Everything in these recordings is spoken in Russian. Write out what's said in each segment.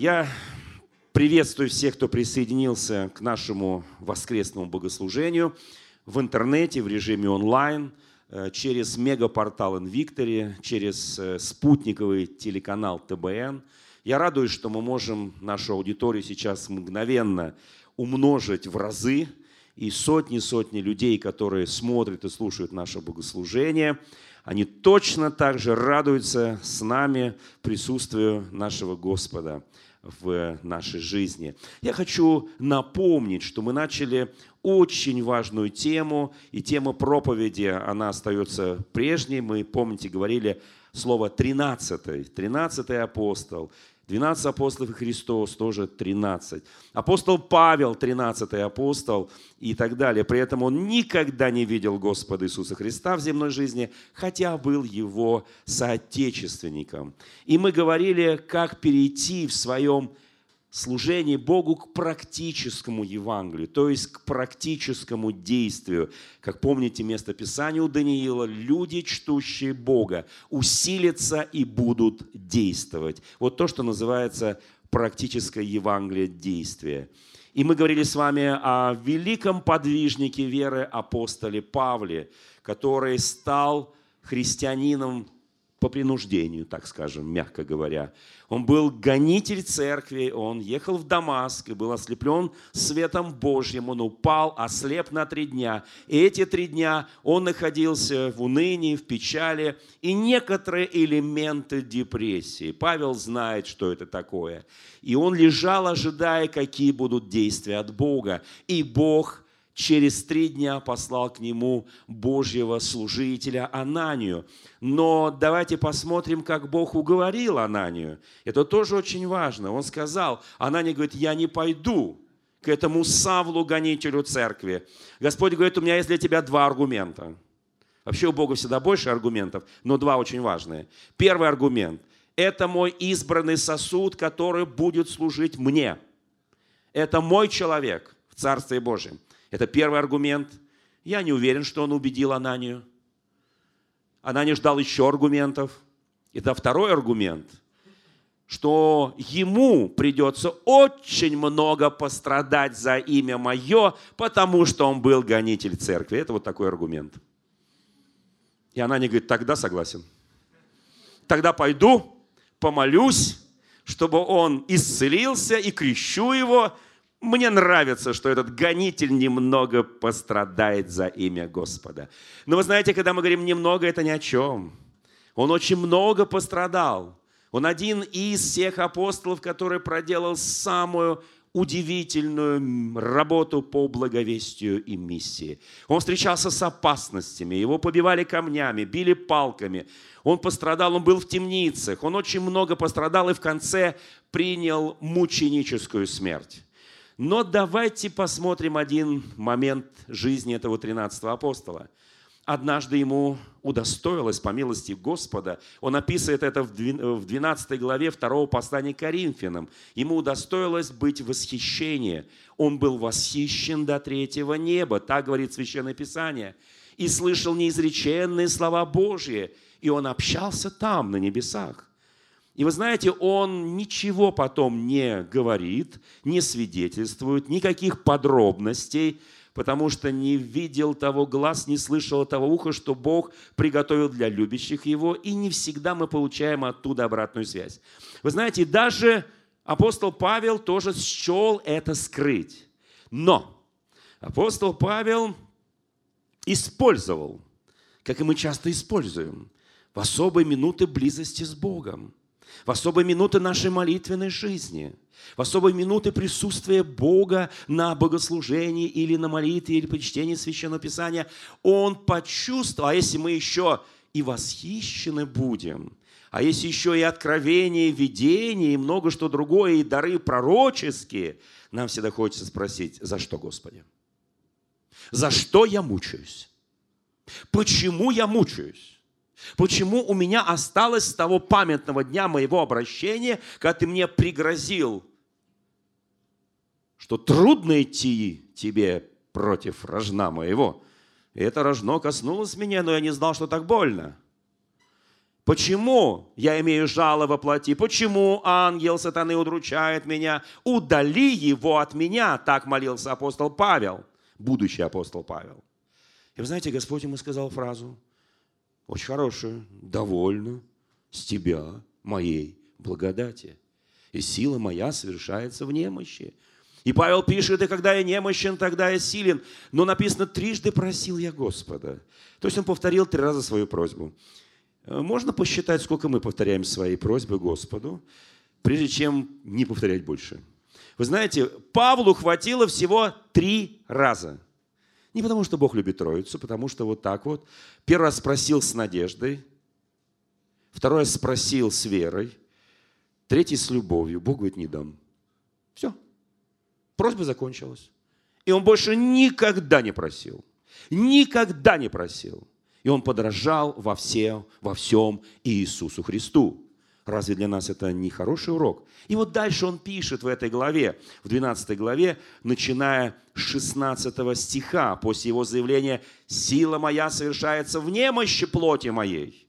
Я приветствую всех, кто присоединился к нашему воскресному богослужению в интернете, в режиме онлайн, э, через мегапортал Инвиктори, через э, спутниковый телеканал ТБН. Я радуюсь, что мы можем нашу аудиторию сейчас мгновенно умножить в разы, и сотни-сотни людей, которые смотрят и слушают наше богослужение, они точно так же радуются с нами присутствию нашего Господа в нашей жизни. Я хочу напомнить, что мы начали очень важную тему, и тема проповеди, она остается прежней. Мы, помните, говорили слово «тринадцатый», «тринадцатый апостол», 12 апостолов и Христос тоже 13. Апостол Павел, 13 апостол и так далее. При этом он никогда не видел Господа Иисуса Христа в земной жизни, хотя был его соотечественником. И мы говорили, как перейти в своем служение Богу к практическому Евангелию, то есть к практическому действию. Как помните место Писания у Даниила, люди, чтущие Бога, усилятся и будут действовать. Вот то, что называется практическое Евангелие действия. И мы говорили с вами о великом подвижнике веры апостоле Павле, который стал христианином по принуждению, так скажем, мягко говоря. Он был гонитель церкви, он ехал в Дамаск и был ослеплен светом Божьим. Он упал, ослеп на три дня. И эти три дня он находился в унынии, в печали и некоторые элементы депрессии. Павел знает, что это такое. И он лежал, ожидая, какие будут действия от Бога. И Бог – через три дня послал к нему Божьего служителя Ананию. Но давайте посмотрим, как Бог уговорил Ананию. Это тоже очень важно. Он сказал, Анания говорит, я не пойду к этому Савлу, гонителю церкви. Господь говорит, у меня есть для тебя два аргумента. Вообще у Бога всегда больше аргументов, но два очень важные. Первый аргумент – это мой избранный сосуд, который будет служить мне. Это мой человек в Царстве Божьем. Это первый аргумент. Я не уверен, что он убедил Ананию. Анания ждал еще аргументов. Это второй аргумент, что ему придется очень много пострадать за имя мое, потому что он был гонитель церкви. Это вот такой аргумент. И Анания говорит, тогда согласен. Тогда пойду, помолюсь, чтобы он исцелился и крещу его, мне нравится, что этот гонитель немного пострадает за имя Господа. Но вы знаете, когда мы говорим «немного», это ни о чем. Он очень много пострадал. Он один из всех апостолов, который проделал самую удивительную работу по благовестию и миссии. Он встречался с опасностями, его побивали камнями, били палками. Он пострадал, он был в темницах, он очень много пострадал и в конце принял мученическую смерть. Но давайте посмотрим один момент жизни этого 13-го апостола. Однажды ему удостоилось, по милости Господа, он описывает это в 12 главе 2 послания к Коринфянам, ему удостоилось быть восхищение. Он был восхищен до третьего неба, так говорит Священное Писание, и слышал неизреченные слова Божьи, и он общался там, на небесах. И вы знаете, он ничего потом не говорит, не свидетельствует, никаких подробностей, потому что не видел того глаз, не слышал того уха, что Бог приготовил для любящих его, и не всегда мы получаем оттуда обратную связь. Вы знаете, даже апостол Павел тоже счел это скрыть. Но апостол Павел использовал, как и мы часто используем, в особые минуты близости с Богом в особые минуты нашей молитвенной жизни, в особые минуты присутствия Бога на богослужении или на молитве, или по чтению Священного Писания, Он почувствовал, а если мы еще и восхищены будем, а если еще и откровение, видение, и много что другое, и дары пророческие, нам всегда хочется спросить, за что, Господи? За что я мучаюсь? Почему я мучаюсь? Почему у меня осталось с того памятного дня моего обращения, когда ты мне пригрозил, что трудно идти тебе против рожна моего. И это рожно коснулось меня, но я не знал, что так больно. Почему я имею жало во плоти? Почему ангел сатаны удручает меня? Удали его от меня, так молился апостол Павел, будущий апостол Павел. И вы знаете, Господь ему сказал фразу, очень хорошую, довольно с тебя моей благодати. И сила моя совершается в немощи. И Павел пишет, и когда я немощен, тогда я силен. Но написано, трижды просил я Господа. То есть он повторил три раза свою просьбу. Э, можно посчитать, сколько мы повторяем свои просьбы Господу, прежде чем не повторять больше. Вы знаете, Павлу хватило всего три раза. Не потому, что Бог любит Троицу, потому что вот так вот. Первый раз спросил с надеждой, второй раз спросил с верой, третий с любовью. Бог говорит, не дам. Все. Просьба закончилась. И он больше никогда не просил. Никогда не просил. И он подражал во всем, во всем Иисусу Христу. Разве для нас это не хороший урок? И вот дальше он пишет в этой главе, в 12 главе, начиная с 16 стиха, после его заявления «Сила моя совершается в немощи плоти моей».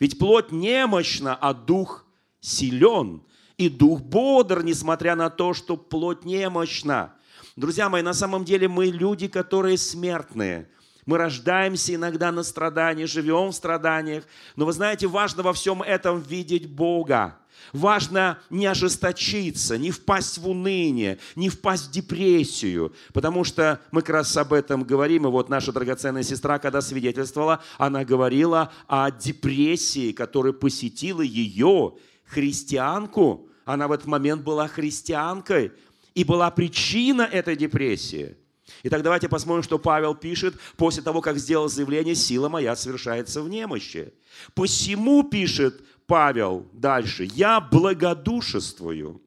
Ведь плоть немощна, а дух силен и дух бодр, несмотря на то, что плоть немощна. Друзья мои, на самом деле мы люди, которые смертные. Мы рождаемся иногда на страдании, живем в страданиях. Но вы знаете, важно во всем этом видеть Бога. Важно не ожесточиться, не впасть в уныние, не впасть в депрессию, потому что мы как раз об этом говорим. И вот наша драгоценная сестра, когда свидетельствовала, она говорила о депрессии, которая посетила ее, христианку, она в этот момент была христианкой, и была причина этой депрессии. Итак, давайте посмотрим, что Павел пишет после того, как сделал заявление «Сила моя совершается в немощи». Посему, пишет Павел дальше, «Я благодушествую».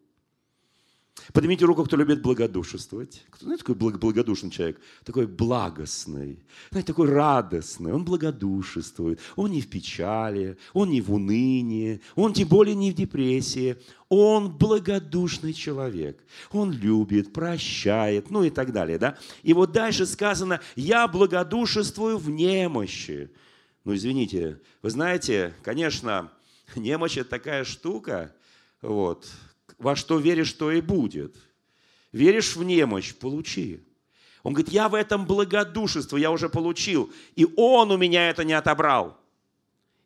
Поднимите руку, кто любит благодушествовать. Кто знаете, такой благодушный человек? Такой благостный, знаете, такой радостный. Он благодушествует. Он не в печали, он не в унынии, он тем более не в депрессии. Он благодушный человек. Он любит, прощает, ну и так далее. Да? И вот дальше сказано, я благодушествую в немощи. Ну, извините, вы знаете, конечно, немощь – это такая штука, вот, во что веришь, то и будет. Веришь в немощь – получи. Он говорит, я в этом благодушество, я уже получил, и он у меня это не отобрал.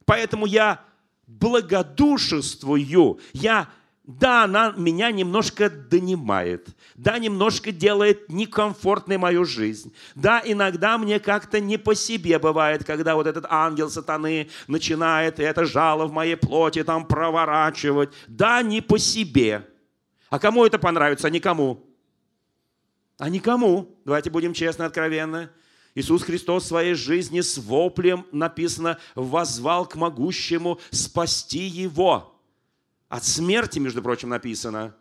Поэтому я благодушествую, я да, она меня немножко донимает. Да, немножко делает некомфортной мою жизнь. Да, иногда мне как-то не по себе бывает, когда вот этот ангел сатаны начинает это жало в моей плоти там проворачивать. Да, не по себе. А кому это понравится? А никому. А никому. Давайте будем честны, откровенны. Иисус Христос в своей жизни с воплем, написано, возвал к могущему спасти его. От смерти, между прочим, написано.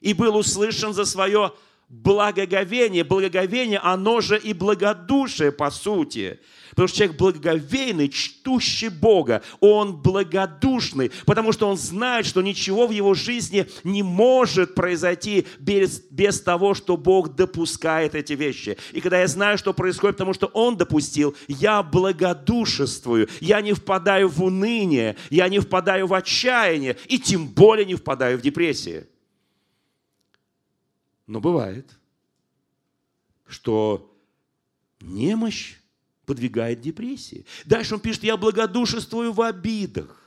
И был услышан за свое благоговение. Благоговение, оно же и благодушие, по сути. Потому что человек благоговейный, чтущий Бога, он благодушный, потому что он знает, что ничего в его жизни не может произойти без, без того, что Бог допускает эти вещи. И когда я знаю, что происходит, потому что Он допустил, я благодушествую, я не впадаю в уныние, я не впадаю в отчаяние, и тем более не впадаю в депрессию. Но бывает, что немощь подвигает депрессии. Дальше он пишет, я благодушествую в обидах.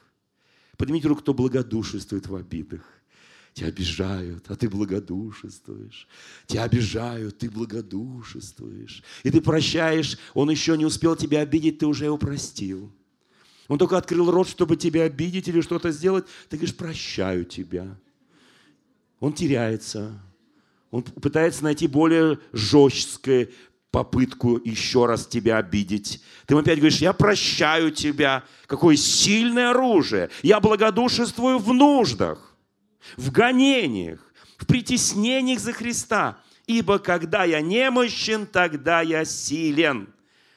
Поднимите руку, кто благодушествует в обидах. Тебя обижают, а ты благодушествуешь. Тебя обижают, ты благодушествуешь. И ты прощаешь, он еще не успел тебя обидеть, ты уже его простил. Он только открыл рот, чтобы тебя обидеть или что-то сделать. Ты говоришь, прощаю тебя. Он теряется. Он пытается найти более жесткое, попытку еще раз тебя обидеть. Ты ему опять говоришь, я прощаю тебя. Какое сильное оружие. Я благодушествую в нуждах, в гонениях, в притеснениях за Христа. Ибо когда я немощен, тогда я силен.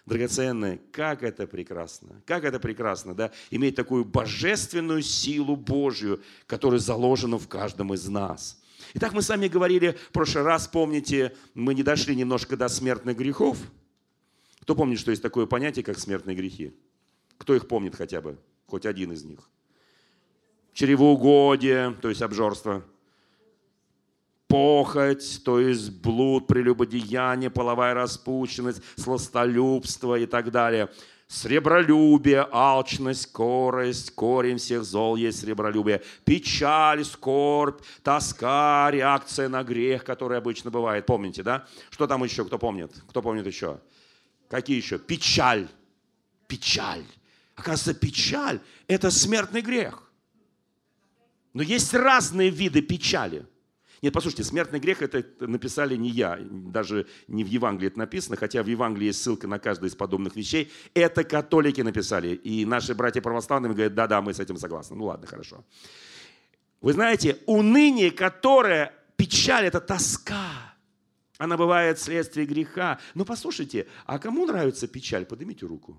Драгоценные, как это прекрасно, как это прекрасно, да, иметь такую божественную силу Божью, которая заложена в каждом из нас – Итак, мы с вами говорили в прошлый раз, помните, мы не дошли немножко до смертных грехов. Кто помнит, что есть такое понятие, как смертные грехи? Кто их помнит хотя бы? хоть один из них. Чревоугодие, то есть обжорство. Похоть, то есть блуд, прелюбодеяние, половая распущенность, сластолюбство и так далее – Сребролюбие, алчность, корость, корень всех зол есть сребролюбие. Печаль, скорбь, тоска, реакция на грех, который обычно бывает. Помните, да? Что там еще, кто помнит? Кто помнит еще? Какие еще? Печаль. Печаль. Оказывается, печаль – это смертный грех. Но есть разные виды печали – нет, послушайте, смертный грех это написали не я, даже не в Евангелии это написано, хотя в Евангелии есть ссылка на каждое из подобных вещей. Это католики написали. И наши братья православные говорят, да-да, мы с этим согласны. Ну ладно, хорошо. Вы знаете, уныние, которое, печаль, это тоска. Она бывает вследствие греха. Но послушайте, а кому нравится печаль? Поднимите руку.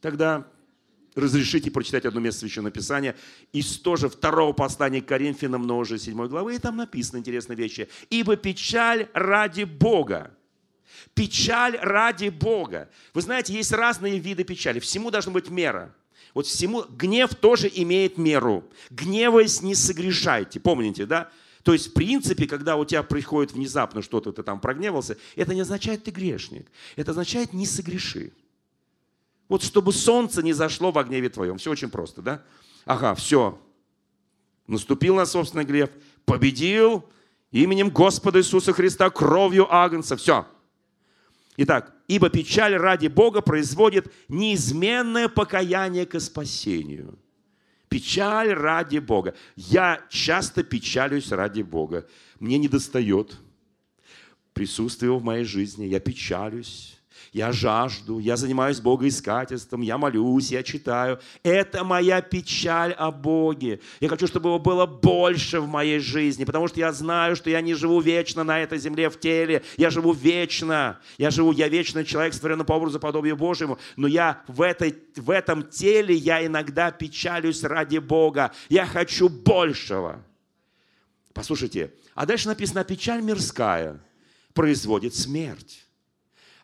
Тогда разрешите прочитать одно место Священного Писания из тоже второго послания к Коринфянам, но уже седьмой главы, и там написаны интересные вещи. «Ибо печаль ради Бога». Печаль ради Бога. Вы знаете, есть разные виды печали. Всему должна быть мера. Вот всему, гнев тоже имеет меру. Гневаясь, не согрешайте. Помните, да? То есть, в принципе, когда у тебя приходит внезапно что-то, ты там прогневался, это не означает, ты грешник. Это означает, не согреши. Вот чтобы солнце не зашло в гневе твоем. Все очень просто, да? Ага, все. Наступил на собственный гнев, победил именем Господа Иисуса Христа, кровью Агнца. Все. Итак, ибо печаль ради Бога производит неизменное покаяние к спасению. Печаль ради Бога. Я часто печалюсь ради Бога. Мне не достает присутствия в моей жизни. Я печалюсь я жажду, я занимаюсь богоискательством, я молюсь, я читаю. Это моя печаль о Боге. Я хочу, чтобы его было больше в моей жизни, потому что я знаю, что я не живу вечно на этой земле в теле. Я живу вечно. Я живу, я вечный человек, створенный по образу подобию Божьему. Но я в, этой, в этом теле, я иногда печалюсь ради Бога. Я хочу большего. Послушайте, а дальше написано, печаль мирская производит смерть.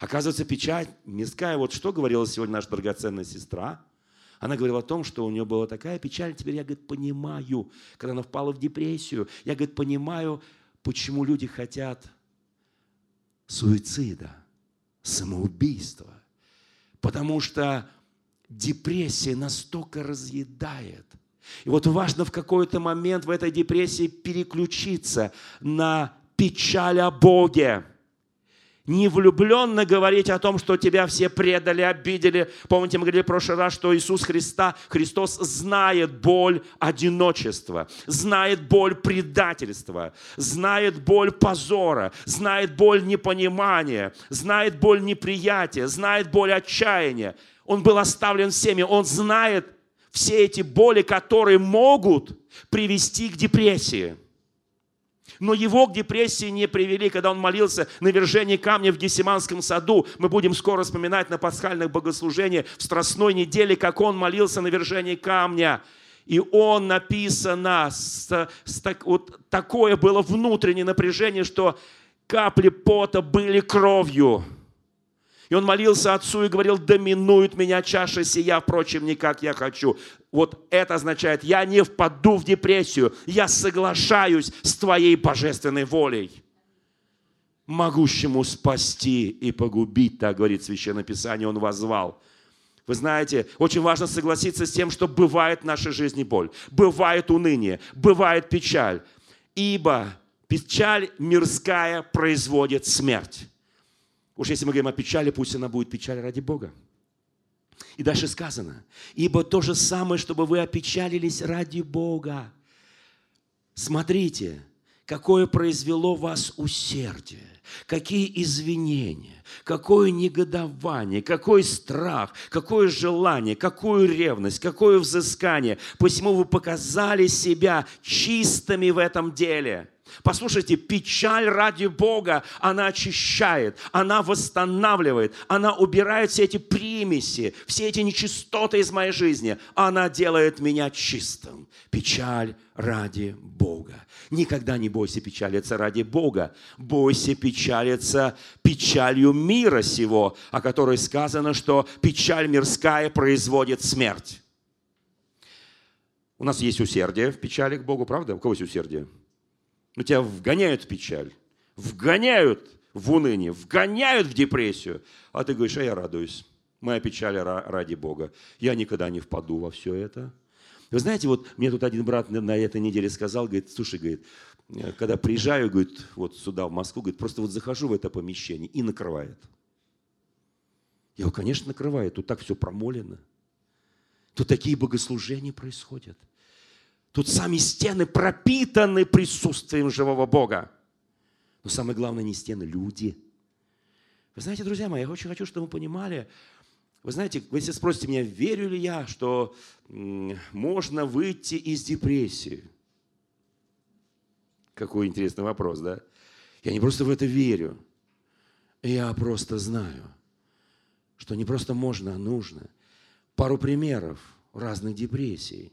Оказывается, печать мирская, вот что говорила сегодня наша драгоценная сестра, она говорила о том, что у нее была такая печаль, теперь я, говорит, понимаю, когда она впала в депрессию, я, говорит, понимаю, почему люди хотят суицида, самоубийства. Потому что депрессия настолько разъедает. И вот важно в какой-то момент в этой депрессии переключиться на печаль о Боге не влюбленно говорить о том, что тебя все предали, обидели. Помните, мы говорили в прошлый раз, что Иисус Христа, Христос знает боль одиночества, знает боль предательства, знает боль позора, знает боль непонимания, знает боль неприятия, знает боль отчаяния. Он был оставлен всеми, он знает все эти боли, которые могут привести к депрессии – но его к депрессии не привели, когда он молился на вержении камня в Гесиманском саду. Мы будем скоро вспоминать на пасхальных богослужениях в Страстной неделе, как он молился на вержении камня. И он написано, с, с, так, вот такое было внутреннее напряжение, что капли пота были кровью. И он молился Отцу и говорил, доминует меня чаша сия, впрочем, не как я хочу. Вот это означает, я не впаду в депрессию, я соглашаюсь с твоей божественной волей. Могущему спасти и погубить, так говорит Священное Писание, он возвал. Вы знаете, очень важно согласиться с тем, что бывает в нашей жизни боль, бывает уныние, бывает печаль. Ибо печаль мирская производит смерть. Уж если мы говорим о печали, пусть она будет печаль ради Бога. И дальше сказано, ибо то же самое, чтобы вы опечалились ради Бога. Смотрите, какое произвело вас усердие, какие извинения, какое негодование, какой страх, какое желание, какую ревность, какое взыскание. Посему вы показали себя чистыми в этом деле – Послушайте, печаль ради Бога, она очищает, она восстанавливает, она убирает все эти примеси, все эти нечистоты из моей жизни. Она делает меня чистым. Печаль ради Бога. Никогда не бойся печалиться ради Бога. Бойся печалиться печалью мира сего, о которой сказано, что печаль мирская производит смерть. У нас есть усердие в печали к Богу, правда? У кого есть усердие? Ну, тебя вгоняют в печаль, вгоняют в уныние, вгоняют в депрессию. А ты говоришь, а я радуюсь. Моя печаль ради Бога. Я никогда не впаду во все это. Вы знаете, вот мне тут один брат на этой неделе сказал, говорит, слушай, говорит, э, когда приезжаю, говорит, вот сюда, в Москву, говорит, просто вот захожу в это помещение и накрывает. Я говорю, конечно, накрывает, тут так все промолено. Тут такие богослужения происходят. Тут сами стены пропитаны присутствием живого Бога. Но самое главное не стены, люди. Вы знаете, друзья мои, я очень хочу, чтобы вы понимали, вы знаете, вы если спросите меня, верю ли я, что можно выйти из депрессии? Какой интересный вопрос, да? Я не просто в это верю. Я просто знаю, что не просто можно, а нужно. Пару примеров разных депрессий.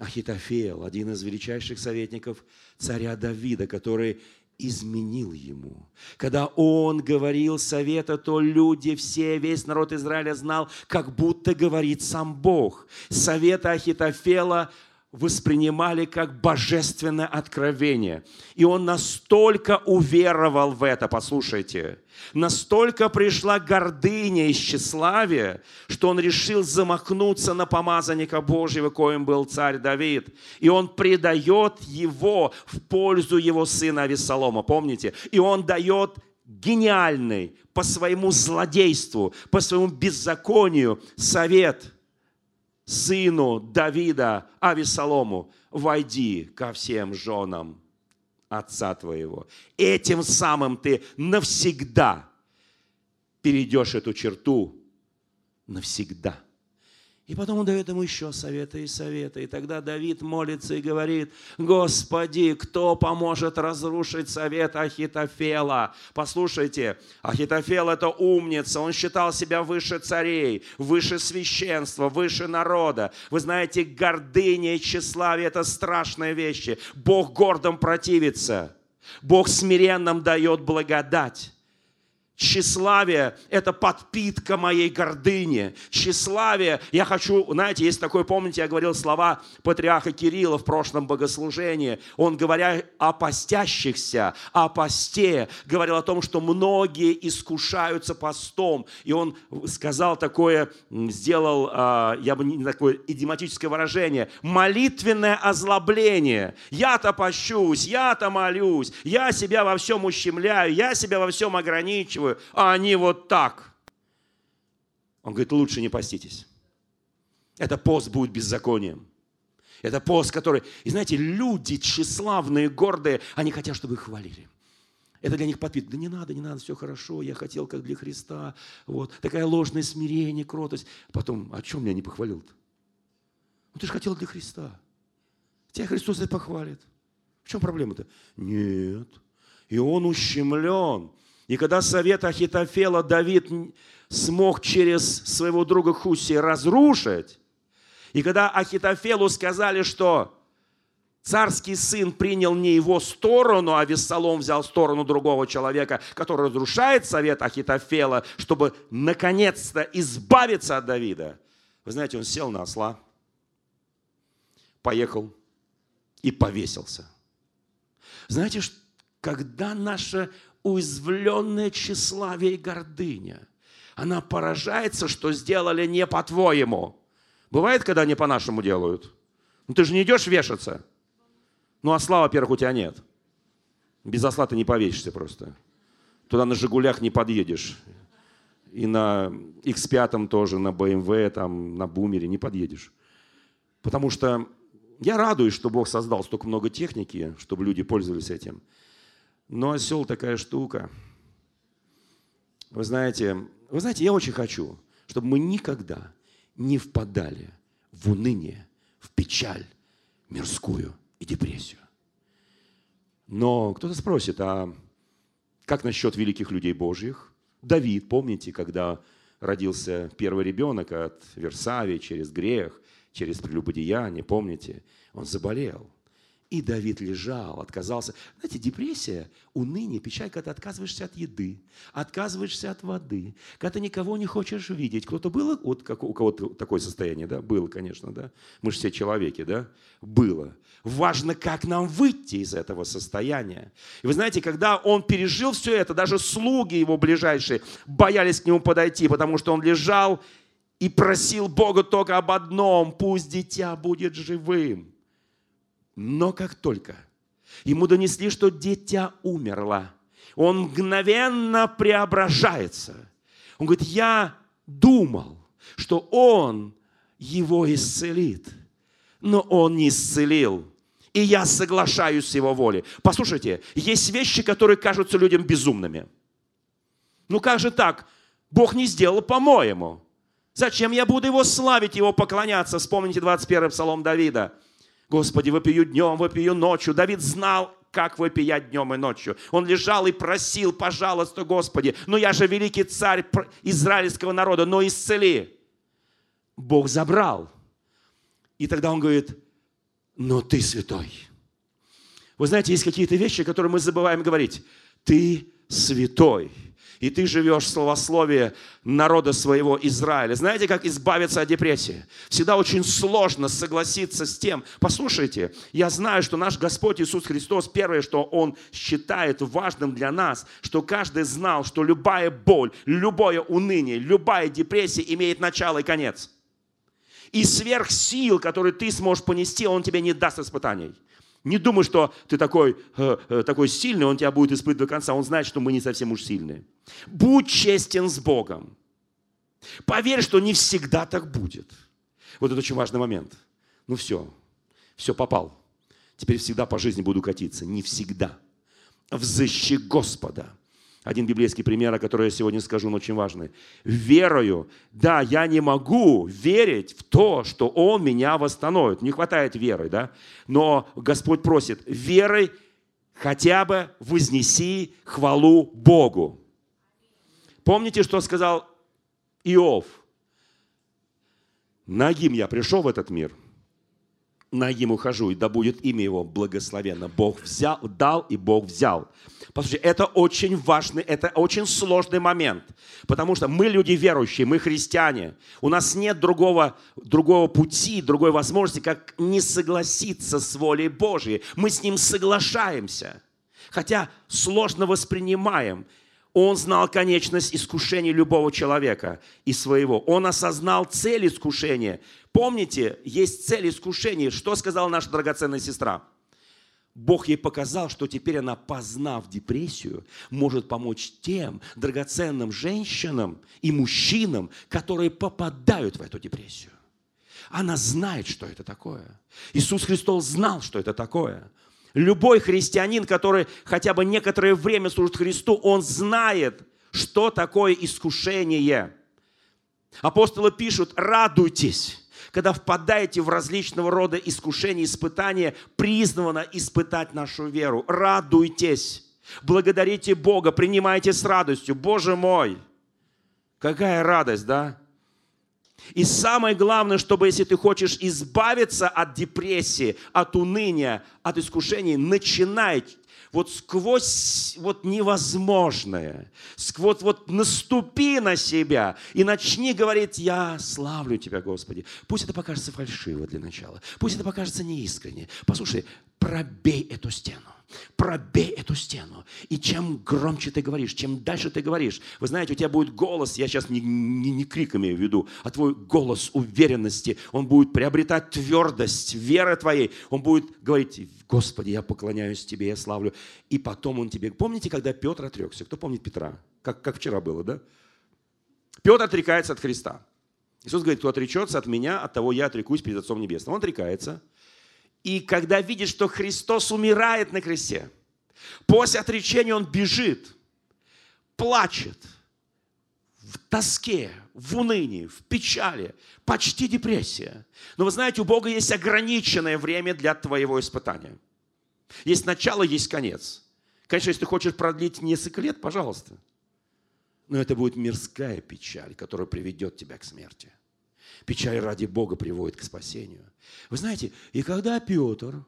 Ахитофел, один из величайших советников царя Давида, который изменил ему. Когда он говорил совета, то люди, все, весь народ Израиля знал, как будто говорит сам Бог. Совета Ахитофела воспринимали как божественное откровение. И он настолько уверовал в это, послушайте, настолько пришла гордыня и тщеславие, что он решил замахнуться на помазанника Божьего, коим был царь Давид. И он предает его в пользу его сына Авессалома, помните? И он дает гениальный по своему злодейству, по своему беззаконию совет – сыну Давида Авесолому, войди ко всем женам отца твоего. Этим самым ты навсегда перейдешь эту черту навсегда – и потом он дает ему еще советы и советы. И тогда Давид молится и говорит, Господи, кто поможет разрушить совет Ахитофела? Послушайте, Ахитофел это умница, он считал себя выше царей, выше священства, выше народа. Вы знаете, гордыня и тщеславие это страшные вещи. Бог гордым противится, Бог смиренным дает благодать. Тщеславие – это подпитка моей гордыни. Тщеславие, я хочу, знаете, есть такое, помните, я говорил слова патриарха Кирилла в прошлом богослужении. Он, говоря о постящихся, о посте, говорил о том, что многие искушаются постом. И он сказал такое, сделал, а, я бы не такое идиоматическое выражение, молитвенное озлобление. Я-то пощусь, я-то молюсь, я себя во всем ущемляю, я себя во всем ограничиваю чувствую, а они вот так. Он говорит, лучше не поститесь. Это пост будет беззаконием. Это пост, который... И знаете, люди тщеславные, гордые, они хотят, чтобы их хвалили. Это для них подпит. Да не надо, не надо, все хорошо, я хотел как для Христа. Вот. Такая ложное смирение, кротость. Потом, о чем меня не похвалил-то? Ну ты же хотел для Христа. Тебя Христос и похвалит. В чем проблема-то? Нет. И он ущемлен. И когда совет Ахитофела Давид смог через своего друга Хуси разрушить, и когда Ахитофелу сказали, что царский сын принял не его сторону, а Вессалом взял сторону другого человека, который разрушает совет Ахитофела, чтобы наконец-то избавиться от Давида. Вы знаете, он сел на осла, поехал и повесился. Знаете, когда наша уязвленное тщеславие и гордыня. Она поражается, что сделали не по-твоему. Бывает, когда они по-нашему делают? Ну ты же не идешь вешаться. Ну осла, во-первых, у тебя нет. Без осла ты не повесишься просто. Туда на «Жигулях» не подъедешь. И на X5 тоже, на BMW, там, на Бумере не подъедешь. Потому что я радуюсь, что Бог создал столько много техники, чтобы люди пользовались этим. Но осел такая штука. Вы знаете, вы знаете, я очень хочу, чтобы мы никогда не впадали в уныние, в печаль мирскую и депрессию. Но кто-то спросит, а как насчет великих людей Божьих? Давид, помните, когда родился первый ребенок от Версавии через грех, через прелюбодеяние, помните? Он заболел – и Давид лежал, отказался. Знаете, депрессия, уныние, печаль, когда ты отказываешься от еды, отказываешься от воды, когда ты никого не хочешь видеть. Кто-то было, вот как у кого-то такое состояние, да? Было, конечно, да? Мы же все человеки, да? Было. Важно, как нам выйти из этого состояния. И вы знаете, когда он пережил все это, даже слуги его ближайшие боялись к нему подойти, потому что он лежал и просил Бога только об одном, пусть дитя будет живым. Но как только ему донесли, что дитя умерло, он мгновенно преображается. Он говорит, я думал, что он его исцелит, но он не исцелил. И я соглашаюсь с его волей. Послушайте, есть вещи, которые кажутся людям безумными. Ну как же так? Бог не сделал по-моему. Зачем я буду его славить, его поклоняться? Вспомните 21 псалом Давида. Господи, вопию днем, вопию ночью. Давид знал, как вопиять днем и ночью. Он лежал и просил, пожалуйста, Господи, но я же великий царь израильского народа, но исцели. Бог забрал. И тогда он говорит, но ты святой. Вы знаете, есть какие-то вещи, которые мы забываем говорить. Ты святой и ты живешь в словословии народа своего Израиля. Знаете, как избавиться от депрессии? Всегда очень сложно согласиться с тем. Послушайте, я знаю, что наш Господь Иисус Христос, первое, что Он считает важным для нас, что каждый знал, что любая боль, любое уныние, любая депрессия имеет начало и конец. И сверх сил, которые ты сможешь понести, Он тебе не даст испытаний. Не думай, что ты такой, э, э, такой сильный, он тебя будет испытывать до конца. Он знает, что мы не совсем уж сильные. Будь честен с Богом. Поверь, что не всегда так будет. Вот это очень важный момент. Ну все, все попал. Теперь всегда по жизни буду катиться. Не всегда. Взыщи Господа один библейский пример, о котором я сегодня скажу, он очень важный. Верою, да, я не могу верить в то, что Он меня восстановит. Не хватает веры, да? Но Господь просит, верой хотя бы вознеси хвалу Богу. Помните, что сказал Иов? Нагим я пришел в этот мир, нагим ухожу, и да будет имя его благословенно. Бог взял, дал, и Бог взял. Послушайте, это очень важный, это очень сложный момент, потому что мы люди верующие, мы христиане. У нас нет другого, другого пути, другой возможности, как не согласиться с волей Божьей. Мы с Ним соглашаемся, хотя сложно воспринимаем. Он знал конечность искушения любого человека и своего. Он осознал цель искушения. Помните, есть цель искушения. Что сказала наша драгоценная сестра? Бог ей показал, что теперь она, познав депрессию, может помочь тем драгоценным женщинам и мужчинам, которые попадают в эту депрессию. Она знает, что это такое. Иисус Христос знал, что это такое. Любой христианин, который хотя бы некоторое время служит Христу, он знает, что такое искушение. Апостолы пишут, радуйтесь когда впадаете в различного рода искушения, испытания, призвано испытать нашу веру. Радуйтесь, благодарите Бога, принимайте с радостью. Боже мой, какая радость, да? И самое главное, чтобы если ты хочешь избавиться от депрессии, от уныния, от искушений, начинай вот сквозь вот невозможное, сквозь вот наступи на себя и начни говорить, я славлю Тебя, Господи. Пусть это покажется фальшиво для начала, пусть это покажется неискренне. Послушай, пробей эту стену. Пробей эту стену. И чем громче ты говоришь, чем дальше ты говоришь, вы знаете, у тебя будет голос, я сейчас не, не, не крик имею в виду, а твой голос уверенности, он будет приобретать твердость веры твоей, он будет говорить, Господи, я поклоняюсь Тебе, я славлю. И потом он тебе... Помните, когда Петр отрекся? Кто помнит Петра? Как, как вчера было, да? Петр отрекается от Христа. Иисус говорит, кто отречется от меня, от того я отрекусь перед Отцом Небесным. Он отрекается. И когда видит, что Христос умирает на кресте, после отречения он бежит, плачет, в тоске, в унынии, в печали, почти депрессия. Но вы знаете, у Бога есть ограниченное время для твоего испытания. Есть начало, есть конец. Конечно, если ты хочешь продлить несколько лет, пожалуйста. Но это будет мирская печаль, которая приведет тебя к смерти. Печаль ради Бога приводит к спасению. Вы знаете, и когда Петр,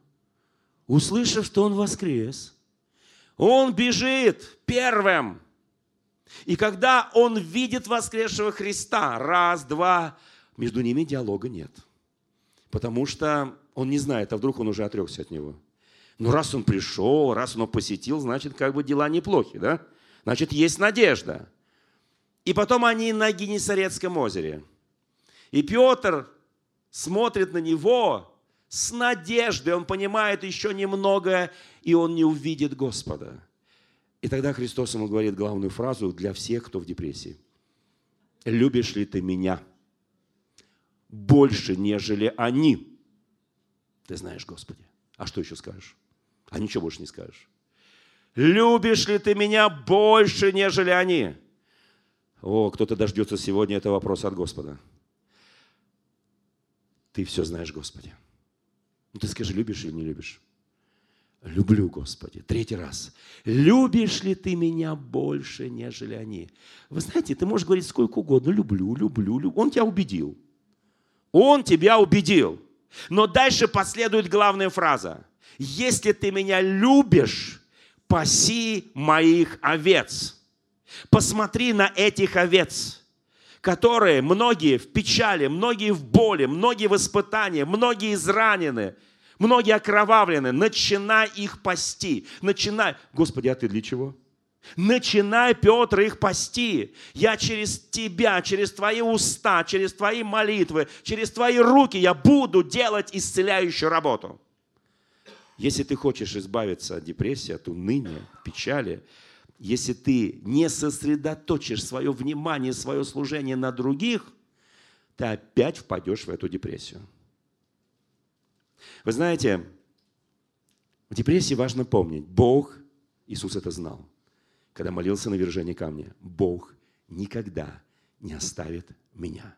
услышав, что он воскрес, он бежит первым. И когда он видит воскресшего Христа, раз, два, между ними диалога нет. Потому что он не знает, а вдруг он уже отрекся от него. Но раз он пришел, раз он посетил, значит, как бы дела неплохи, да? Значит, есть надежда. И потом они на Генесарецком озере. И Петр смотрит на него с надеждой. Он понимает еще немного, и он не увидит Господа. И тогда Христос ему говорит главную фразу для всех, кто в депрессии. «Любишь ли ты меня больше, нежели они?» Ты знаешь, Господи. А что еще скажешь? А ничего больше не скажешь. «Любишь ли ты меня больше, нежели они?» О, кто-то дождется сегодня этого вопроса от Господа. Ты все знаешь, Господи. Ну ты скажи, любишь или не любишь? Люблю, Господи. Третий раз. Любишь ли ты меня больше, нежели они? Вы знаете, ты можешь говорить сколько угодно. Люблю, люблю, люблю. Он тебя убедил. Он тебя убедил. Но дальше последует главная фраза. Если ты меня любишь, паси моих овец. Посмотри на этих овец, которые многие в печали, многие в боли, многие в испытании, многие изранены, многие окровавлены. Начинай их пасти. Начинай. Господи, а ты для чего? Начинай, Петр, их пасти. Я через тебя, через твои уста, через твои молитвы, через твои руки я буду делать исцеляющую работу. Если ты хочешь избавиться от депрессии, от уныния, печали, если ты не сосредоточишь свое внимание, свое служение на других, ты опять впадешь в эту депрессию. Вы знаете, в депрессии важно помнить, Бог, Иисус это знал, когда молился на вержении камня, Бог никогда не оставит меня.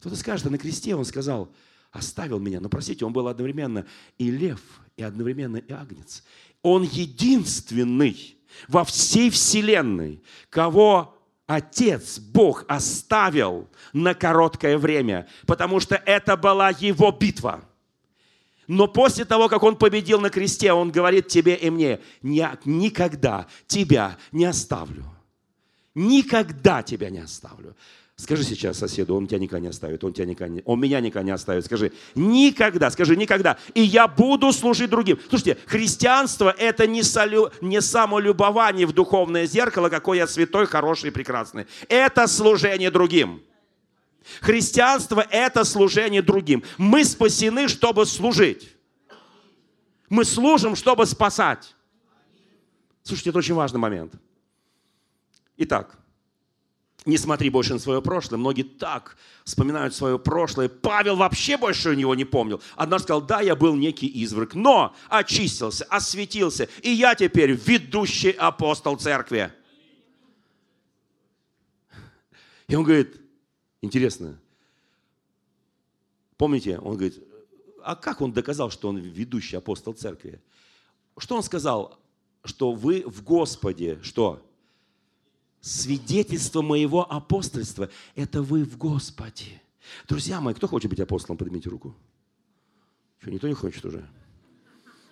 Кто-то скажет, а на кресте он сказал, оставил меня. Но простите, он был одновременно и лев, и одновременно и агнец. Он единственный, во всей вселенной, кого Отец, Бог оставил на короткое время, потому что это была его битва. Но после того, как он победил на кресте, он говорит тебе и мне, я никогда тебя не оставлю. Никогда тебя не оставлю. Скажи сейчас соседу, он тебя никогда не оставит, он, тебя никогда не, он меня никогда не оставит. Скажи, никогда, скажи, никогда. И я буду служить другим. Слушайте, христианство – это не, солю, не самолюбование в духовное зеркало, какой я святой, хороший и прекрасный. Это служение другим. Христианство – это служение другим. Мы спасены, чтобы служить. Мы служим, чтобы спасать. Слушайте, это очень важный момент. Итак, не смотри больше на свое прошлое. Многие так вспоминают свое прошлое. Павел вообще больше у него не помнил. Однажды сказал, да, я был некий изверг, но очистился, осветился, и я теперь ведущий апостол церкви. И он говорит, интересно, помните, он говорит, а как он доказал, что он ведущий апостол церкви? Что он сказал? Что вы в Господе, что? Свидетельство моего апостольства – это вы в Господе. Друзья мои, кто хочет быть апостолом? Поднимите руку. Что, никто не хочет уже?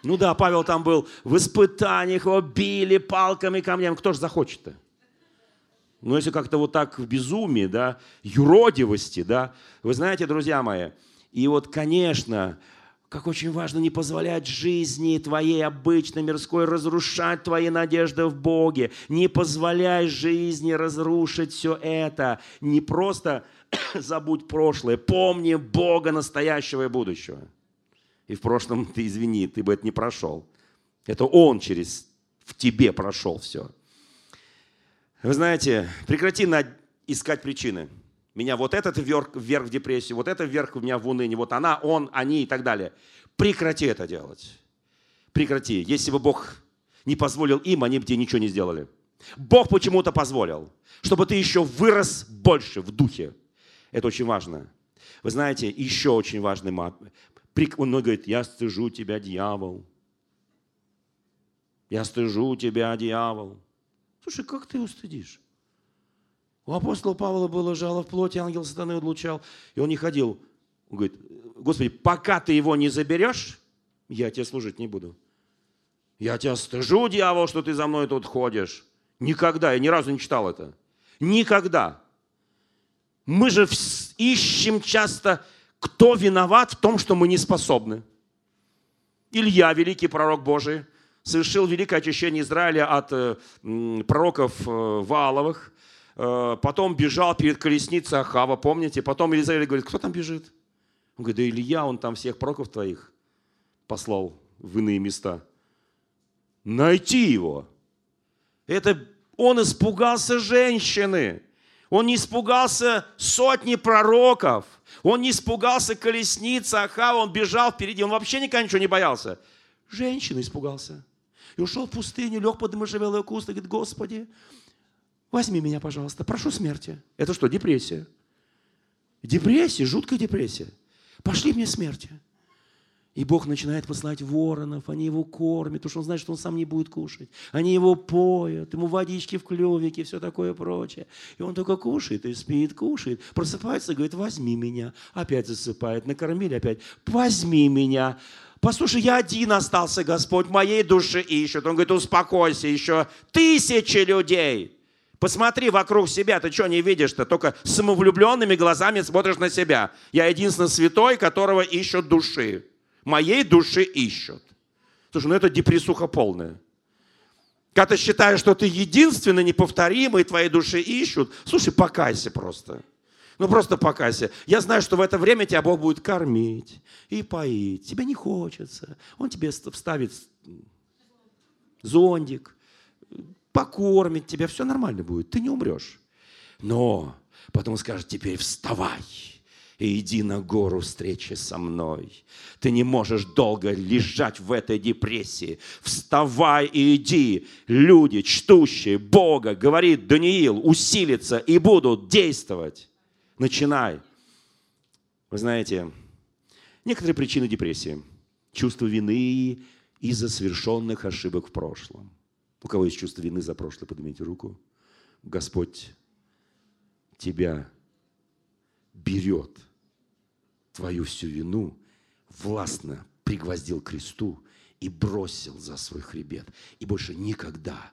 Ну да, Павел там был в испытаниях, его били палками, камнями. Кто же захочет-то? Ну, если как-то вот так в безумии, да, юродивости, да. Вы знаете, друзья мои, и вот, конечно, как очень важно не позволять жизни твоей обычной мирской разрушать твои надежды в Боге. Не позволяй жизни разрушить все это. Не просто забудь прошлое, помни Бога настоящего и будущего. И в прошлом ты, извини, ты бы это не прошел. Это Он через в тебе прошел все. Вы знаете, прекрати искать причины. Меня вот этот вверх, вверх в депрессию, вот это вверх у меня в уныние, вот она, он, они и так далее. Прекрати это делать. Прекрати. Если бы Бог не позволил им, они бы тебе ничего не сделали. Бог почему-то позволил, чтобы ты еще вырос больше в духе. Это очень важно. Вы знаете, еще очень важный момент. Он говорит, я стыжу тебя, дьявол. Я стыжу тебя, дьявол. Слушай, как ты его? У апостола Павла было жало в плоти, ангел сатаны отлучал, и он не ходил. Он говорит, Господи, пока ты его не заберешь, я тебе служить не буду. Я тебя стыжу, дьявол, что ты за мной тут ходишь. Никогда, я ни разу не читал это. Никогда. Мы же ищем часто, кто виноват в том, что мы не способны. Илья, великий пророк Божий, совершил великое очищение Израиля от э, пророков э, Вааловых, потом бежал перед колесницей Ахава, помните? Потом Елизавета говорит, кто там бежит? Он говорит, да Илья, он там всех пророков твоих послал в иные места. Найти его. Это он испугался женщины. Он не испугался сотни пророков. Он не испугался колесницы Ахава. Он бежал впереди. Он вообще никогда ничего не боялся. Женщина испугался. И ушел в пустыню, лег под можжевелый куст и говорит, Господи, возьми меня, пожалуйста, прошу смерти. Это что, депрессия? Депрессия, жуткая депрессия. Пошли мне смерти. И Бог начинает посылать воронов, они его кормят, потому что он знает, что он сам не будет кушать. Они его поют, ему водички в клювике, все такое прочее. И он только кушает и спит, кушает. Просыпается и говорит, возьми меня. Опять засыпает, накормили опять. Возьми меня. Послушай, я один остался, Господь, моей души ищет. Он говорит, успокойся, еще тысячи людей. Посмотри вокруг себя, ты что не видишь-то? Только самовлюбленными глазами смотришь на себя. Я единственный святой, которого ищут души. Моей души ищут. Слушай, ну это депрессуха полная. Когда ты считаешь, что ты единственный, неповторимый, твоей души ищут, слушай, покайся просто. Ну просто покайся. Я знаю, что в это время тебя Бог будет кормить и поить. Тебе не хочется. Он тебе вставит зондик, покормит тебя. Все нормально будет. Ты не умрешь. Но потом скажет, теперь вставай и иди на гору встречи со мной. Ты не можешь долго лежать в этой депрессии. Вставай и иди. Люди, чтущие Бога, говорит Даниил, усилятся и будут действовать. Начинай. Вы знаете, некоторые причины депрессии. Чувство вины из-за совершенных ошибок в прошлом. У кого есть чувство вины за прошлое, поднимите руку. Господь тебя берет твою всю вину, властно пригвоздил к кресту и бросил за свой хребет. И больше никогда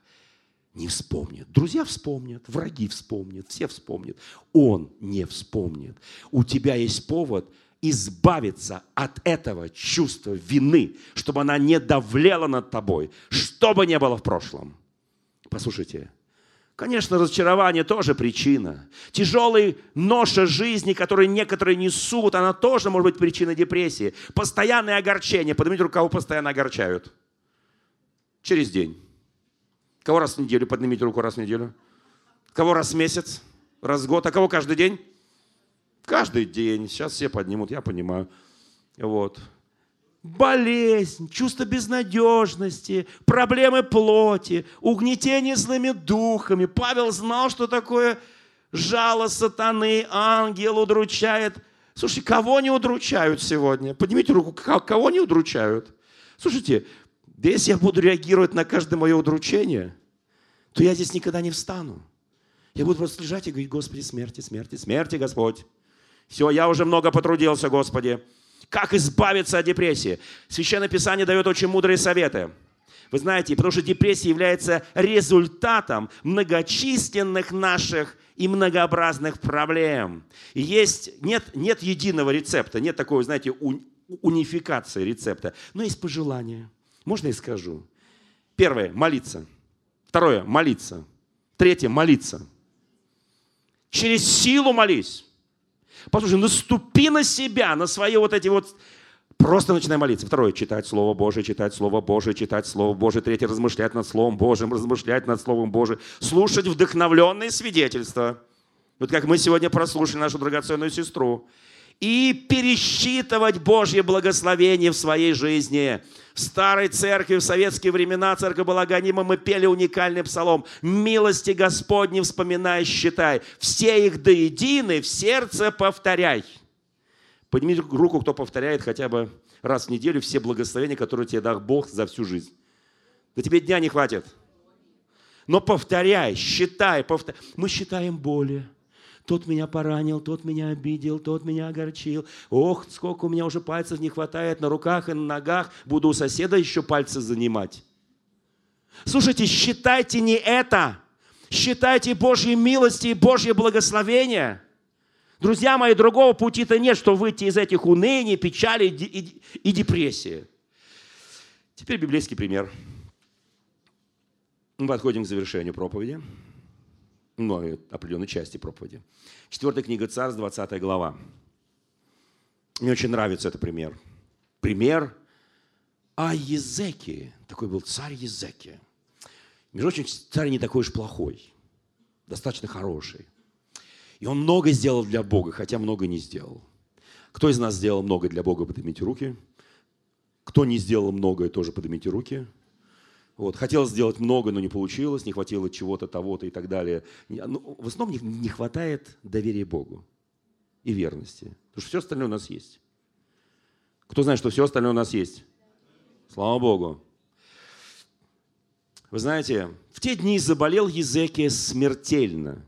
не вспомнит. Друзья вспомнят, враги вспомнят, все вспомнят. Он не вспомнит. У тебя есть повод избавиться от этого чувства вины, чтобы она не давлела над тобой, что бы ни было в прошлом. Послушайте, Конечно, разочарование тоже причина. Тяжелый ноша жизни, который некоторые несут, она тоже может быть причиной депрессии. Постоянное огорчение. Поднимите руку, кого постоянно огорчают. Через день. Кого раз в неделю? Поднимите руку раз в неделю. Кого раз в месяц? Раз в год? А кого каждый день? Каждый день. Сейчас все поднимут, я понимаю. Вот. Болезнь, чувство безнадежности, проблемы плоти, угнетение злыми духами. Павел знал, что такое жало сатаны, ангел удручает. Слушай, кого не удручают сегодня? Поднимите руку, кого не удручают? Слушайте, да если я буду реагировать на каждое мое удручение, то я здесь никогда не встану. Я буду просто лежать и говорить, Господи, смерти, смерти, смерти, Господь. Все, я уже много потрудился, Господи. Как избавиться от депрессии? Священное Писание дает очень мудрые советы. Вы знаете, потому что депрессия является результатом многочисленных наших и многообразных проблем. И есть, нет, нет единого рецепта, нет такой, знаете, унификации рецепта, но есть пожелания. Можно я скажу? Первое – молиться. Второе – молиться. Третье – молиться. Через силу молись. Послушай, наступи на себя, на свои вот эти вот... Просто начинай молиться. Второе – читать Слово Божие, читать Слово Божие, читать Слово Божие. Третье – размышлять над Словом Божьим, размышлять над Словом Божиим. Слушать вдохновленные свидетельства. Вот как мы сегодня прослушали нашу драгоценную сестру и пересчитывать Божье благословение в своей жизни. Старой церкви, в советские времена церковь была гонима, мы пели уникальный псалом. «Милости Господни вспоминай, считай, все их до едины в сердце повторяй». Поднимите руку, кто повторяет хотя бы раз в неделю все благословения, которые тебе дал Бог за всю жизнь. Да тебе дня не хватит. Но повторяй, считай, повторяй. Мы считаем боли. Тот меня поранил, тот меня обидел, тот меня огорчил. Ох, сколько у меня уже пальцев не хватает на руках и на ногах. Буду у соседа еще пальцы занимать. Слушайте, считайте не это. Считайте Божьи милости и Божье благословение. Друзья мои, другого пути-то нет, что выйти из этих уныний, печали и, депрессии. Теперь библейский пример. Мы подходим к завершению проповеди ну, определенной части проповеди. Четвертая книга Царств, 20 глава. Мне очень нравится этот пример. Пример о Езеке. Такой был царь Езеки. Между прочим, царь не такой уж плохой. Достаточно хороший. И он много сделал для Бога, хотя много не сделал. Кто из нас сделал много для Бога, поднимите руки. Кто не сделал многое, тоже поднимите руки. Вот. Хотел сделать много, но не получилось, не хватило чего-то, того-то и так далее. Ну, в основном не хватает доверия Богу и верности. Потому что все остальное у нас есть. Кто знает, что все остальное у нас есть? Слава Богу. Вы знаете, в те дни заболел Езекия смертельно.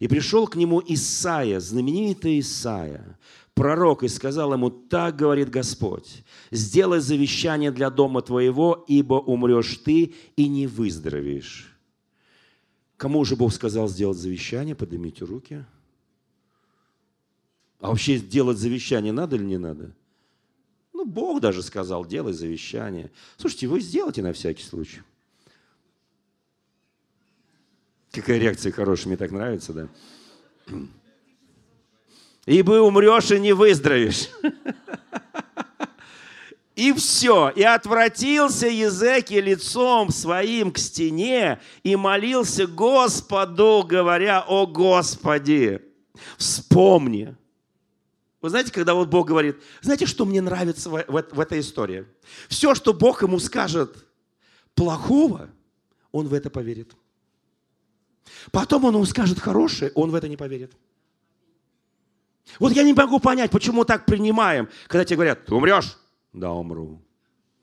И пришел к нему Исаия, знаменитый Исаия, пророк и сказал ему, так говорит Господь, сделай завещание для дома твоего, ибо умрешь ты и не выздоровеешь. Кому же Бог сказал сделать завещание? Поднимите руки. А вообще делать завещание надо или не надо? Ну, Бог даже сказал, делай завещание. Слушайте, вы сделайте на всякий случай. Какая реакция хорошая, мне так нравится, да? Ибо умрешь и не выздоровеешь. И все. И отвратился Езеки лицом своим к стене и молился Господу, говоря, о Господи, вспомни. Вы знаете, когда вот Бог говорит, знаете, что мне нравится в, этой истории? Все, что Бог ему скажет плохого, он в это поверит. Потом он ему скажет хорошее, он в это не поверит. Вот я не могу понять, почему так принимаем, когда тебе говорят, ты умрешь? Да, умру.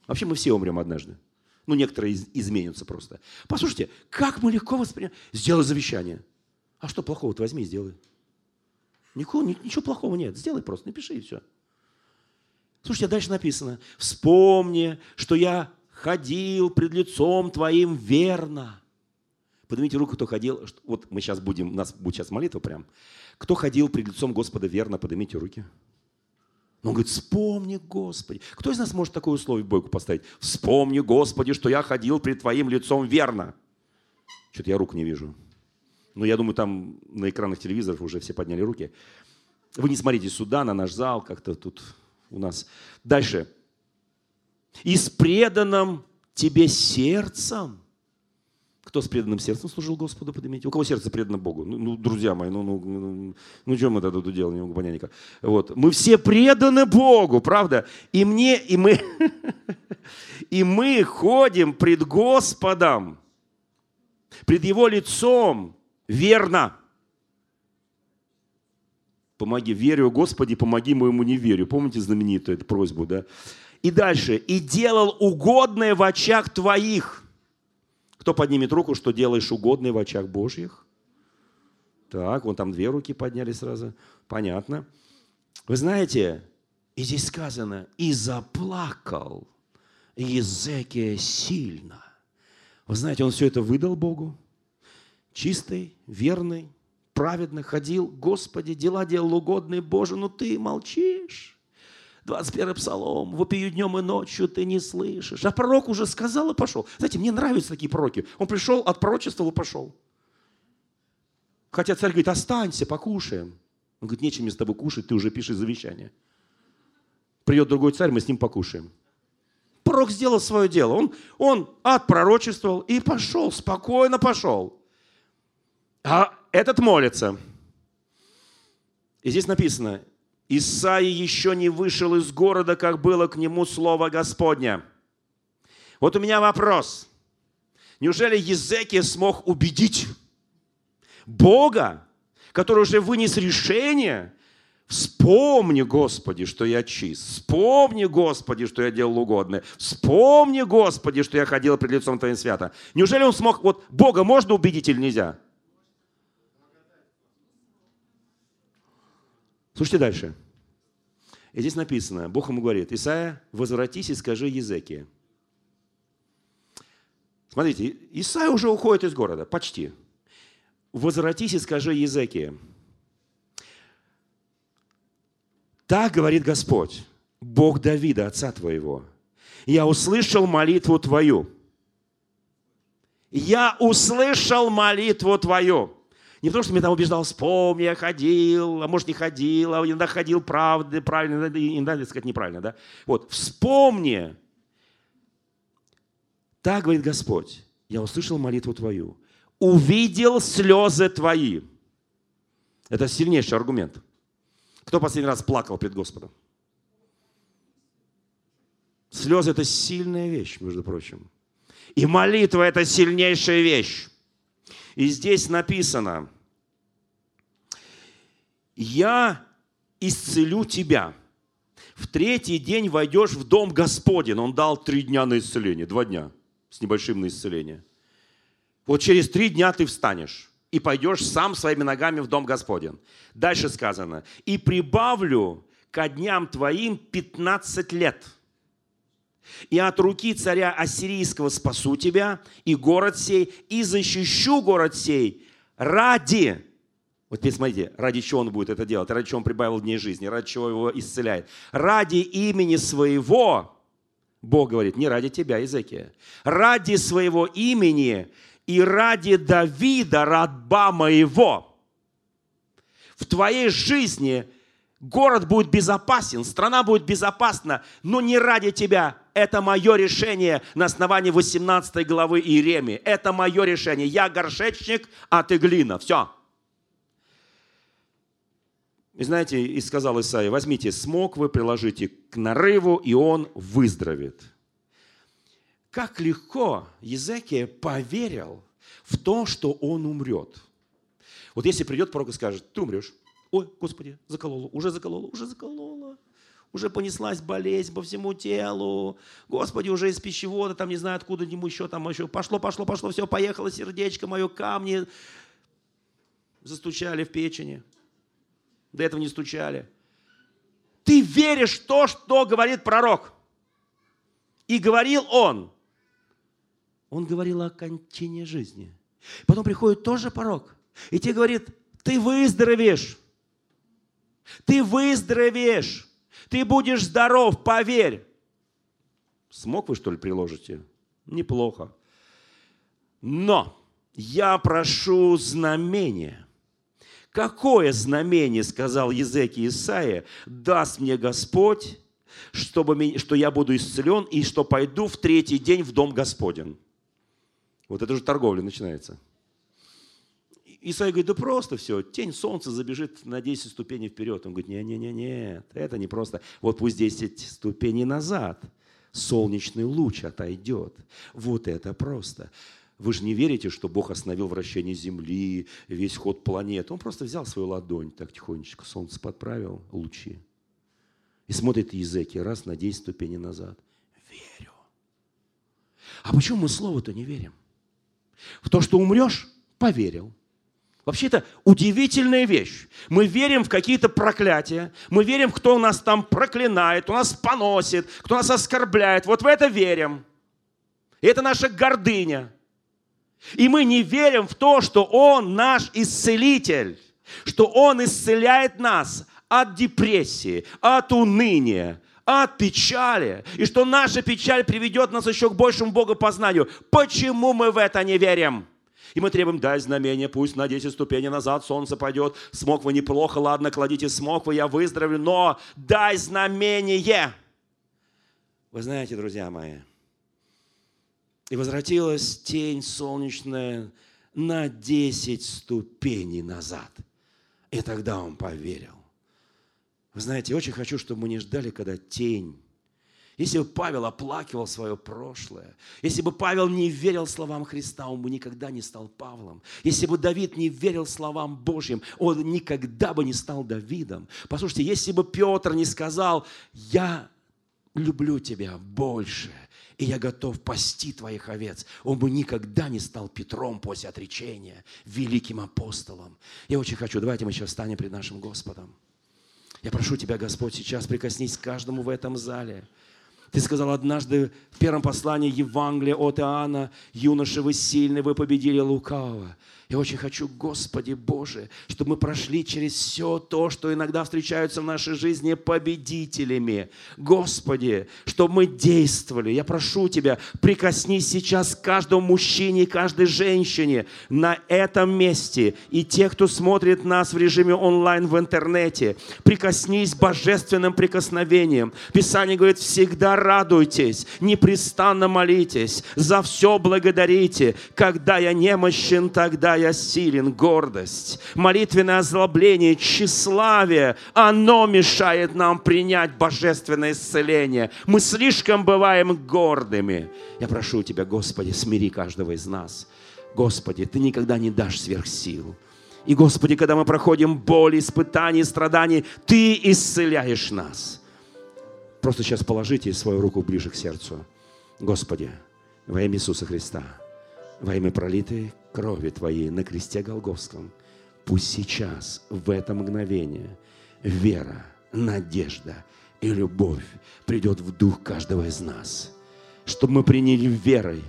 Вообще мы все умрем однажды. Ну, некоторые из, изменятся просто. Послушайте, как мы легко воспринимаем. Сделай завещание. А что плохого-то возьми и сделай. Никого, ничего плохого нет. Сделай просто, напиши и все. Слушайте, а дальше написано. Вспомни, что я ходил пред лицом твоим верно. Поднимите руку, кто ходил. Вот мы сейчас будем, у нас будет сейчас молитва прям. Кто ходил пред лицом Господа верно, поднимите руки. Он говорит, вспомни, Господи. Кто из нас может такое условие Богу поставить? Вспомни, Господи, что я ходил пред Твоим лицом верно. Что-то я рук не вижу. Но ну, я думаю, там на экранах телевизоров уже все подняли руки. Вы не смотрите сюда, на наш зал, как-то тут у нас. Дальше. И с преданным тебе сердцем кто с преданным сердцем служил Господу, поднимите. У кого сердце предано Богу? Ну, ну друзья мои, ну, ну, ну, ну что мы тогда тут делаем, не могу понять никак. Вот. Мы все преданы Богу, правда? И мне, и мы, и мы ходим пред Господом, пред Его лицом верно. Помоги, верю, Господи, помоги моему неверию. Помните знаменитую эту просьбу, да? И дальше. И делал угодное в очах твоих – кто поднимет руку, что делаешь угодный в очах Божьих? Так, вон там две руки подняли сразу. Понятно. Вы знаете, и здесь сказано, и заплакал Езекия сильно. Вы знаете, он все это выдал Богу. Чистый, верный, праведно ходил. Господи, дела делал угодные Боже, но ты молчишь. 21 псалом, вопию днем и ночью ты не слышишь. А пророк уже сказал и пошел. Знаете, мне нравятся такие пророки. Он пришел, от пророчества и пошел. Хотя царь говорит, останься, покушаем. Он говорит, нечем мне с тобой кушать, ты уже пишешь завещание. Придет другой царь, мы с ним покушаем. Пророк сделал свое дело. Он, он отпророчествовал и пошел, спокойно пошел. А этот молится. И здесь написано, Исаия еще не вышел из города, как было к нему слово Господня. Вот у меня вопрос. Неужели Езекия смог убедить Бога, который уже вынес решение, Вспомни, Господи, что я чист. Вспомни, Господи, что я делал угодное. Вспомни, Господи, что я ходил пред лицом Твоим свято. Неужели он смог, вот Бога можно убедить или нельзя? Слушайте дальше. И здесь написано, Бог ему говорит, Исайя, возвратись и скажи Езекия. Смотрите, Исайя уже уходит из города, почти. Возвратись и скажи Езекия. Так говорит Господь, Бог Давида, отца твоего. Я услышал молитву твою. Я услышал молитву твою. Не потому, что меня там убеждал, вспомни, я ходил, а может не ходил, а иногда ходил правда, правильно, иногда, так сказать, неправильно. Да? Вот, вспомни. Так говорит Господь, я услышал молитву твою, увидел слезы твои. Это сильнейший аргумент. Кто последний раз плакал перед Господом? Слезы – это сильная вещь, между прочим. И молитва – это сильнейшая вещь. И здесь написано, «Я исцелю тебя. В третий день войдешь в дом Господень». Он дал три дня на исцеление, два дня с небольшим на исцеление. Вот через три дня ты встанешь и пойдешь сам своими ногами в дом Господен. Дальше сказано, и прибавлю ко дням твоим 15 лет. И от руки царя Ассирийского спасу тебя, и город сей, и защищу город сей ради вот теперь смотрите, ради чего он будет это делать, ради чего он прибавил дней жизни, ради чего его исцеляет. Ради имени своего, Бог говорит, не ради тебя, Иезекия, ради своего имени и ради Давида, раба моего. В твоей жизни город будет безопасен, страна будет безопасна, но не ради тебя. Это мое решение на основании 18 главы Иеремии. Это мое решение. Я горшечник, а ты глина. Все. И знаете, и сказал Исаия, возьмите смог вы, приложите к нарыву, и он выздоровеет. Как легко Езекия поверил в то, что он умрет. Вот если придет пророк и скажет, ты умрешь. Ой, Господи, заколола, уже заколола, уже заколола. Уже понеслась болезнь по всему телу. Господи, уже из пищевода, там не знаю откуда ему еще, там еще пошло, пошло, пошло, все, поехало сердечко мое, камни застучали в печени. До этого не стучали. Ты веришь в то, что говорит пророк. И говорил он. Он говорил о кончине жизни. Потом приходит тоже порог. И тебе говорит, ты выздоровеешь. Ты выздоровеешь. Ты будешь здоров, поверь. Смог вы, что ли, приложите? Неплохо. Но я прошу знамения. Какое знамение, сказал Езеки Исаия, даст мне Господь, чтобы, что я буду исцелен и что пойду в третий день в дом Господен? Вот это же торговля начинается. Исаия говорит, да просто все, тень солнца забежит на 10 ступеней вперед. Он говорит, не-не-не, это не просто. Вот пусть 10 ступеней назад солнечный луч отойдет. Вот это просто. Вы же не верите, что Бог остановил вращение Земли, весь ход планет. Он просто взял свою ладонь, так тихонечко солнце подправил, лучи. И смотрит языки раз на 10 ступеней назад. Верю. А почему мы слово-то не верим? В то, что умрешь, поверил. Вообще это удивительная вещь. Мы верим в какие-то проклятия, мы верим, кто нас там проклинает, кто нас поносит, кто нас оскорбляет. Вот в это верим. И это наша гордыня. И мы не верим в то, что Он наш исцелитель, что Он исцеляет нас от депрессии, от уныния, от печали, и что наша печаль приведет нас еще к большему богопознанию. Почему мы в это не верим? И мы требуем, дай знамение, пусть на 10 ступеней назад солнце пойдет. Смог вы неплохо, ладно, кладите смог вы, я выздоровлю, но дай знамение. Вы знаете, друзья мои, и возвратилась тень солнечная на 10 ступеней назад. И тогда он поверил. Вы знаете, очень хочу, чтобы мы не ждали, когда тень Если бы Павел оплакивал свое прошлое, если бы Павел не верил словам Христа, он бы никогда не стал Павлом. Если бы Давид не верил словам Божьим, он никогда бы не стал Давидом. Послушайте, если бы Петр не сказал, я люблю тебя больше, и я готов пасти твоих овец. Он бы никогда не стал Петром после отречения, великим апостолом. Я очень хочу, давайте мы сейчас встанем пред нашим Господом. Я прошу Тебя, Господь, сейчас прикоснись к каждому в этом зале. Ты сказал однажды в первом послании Евангелия от Иоанна, юноши, вы сильны, вы победили лукавого. Я очень хочу, Господи Боже, чтобы мы прошли через все то, что иногда встречаются в нашей жизни победителями. Господи, чтобы мы действовали. Я прошу Тебя, прикоснись сейчас к каждому мужчине и каждой женщине на этом месте. И те, кто смотрит нас в режиме онлайн в интернете, прикоснись божественным прикосновением. Писание говорит, всегда радуйтесь, непрестанно молитесь, за все благодарите. Когда я немощен, тогда я силен, гордость, молитвенное озлобление, тщеславие, оно мешает нам принять божественное исцеление. Мы слишком бываем гордыми. Я прошу Тебя, Господи, смири каждого из нас. Господи, Ты никогда не дашь сверхсил. И, Господи, когда мы проходим боли, испытания, страдания, Ты исцеляешь нас. Просто сейчас положите свою руку ближе к сердцу. Господи, во имя Иисуса Христа, во имя пролитой крови Твоей на кресте Голговском, пусть сейчас, в это мгновение, вера, надежда и любовь придет в дух каждого из нас, чтобы мы приняли верой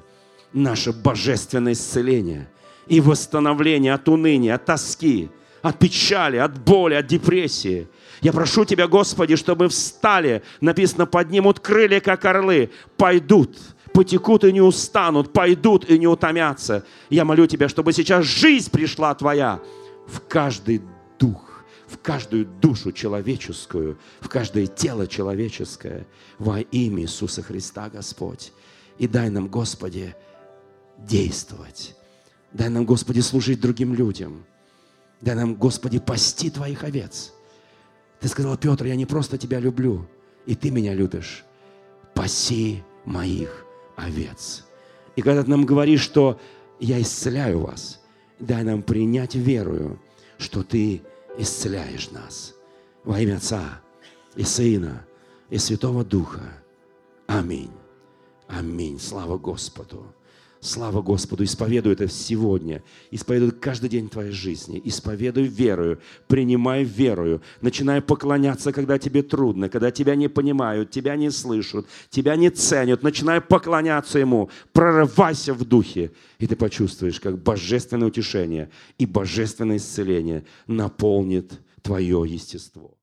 наше божественное исцеление и восстановление от уныния, от тоски, от печали, от боли, от депрессии. Я прошу Тебя, Господи, чтобы встали, написано, поднимут крылья, как орлы, пойдут – потекут и не устанут, пойдут и не утомятся. Я молю Тебя, чтобы сейчас жизнь пришла Твоя в каждый дух, в каждую душу человеческую, в каждое тело человеческое во имя Иисуса Христа, Господь. И дай нам, Господи, действовать. Дай нам, Господи, служить другим людям. Дай нам, Господи, пасти Твоих овец. Ты сказал, Петр, я не просто Тебя люблю, и Ты меня любишь. Паси моих овец. И когда ты нам говоришь, что я исцеляю вас, дай нам принять верою, что ты исцеляешь нас. Во имя Отца и Сына и Святого Духа. Аминь. Аминь. Слава Господу. Слава Господу, исповедуй это сегодня, исповедуй каждый день твоей жизни, исповедуй верою, принимай верою, начинай поклоняться, когда тебе трудно, когда тебя не понимают, тебя не слышат, тебя не ценят, начинай поклоняться Ему, прорывайся в духе, и ты почувствуешь, как божественное утешение и божественное исцеление наполнит твое естество.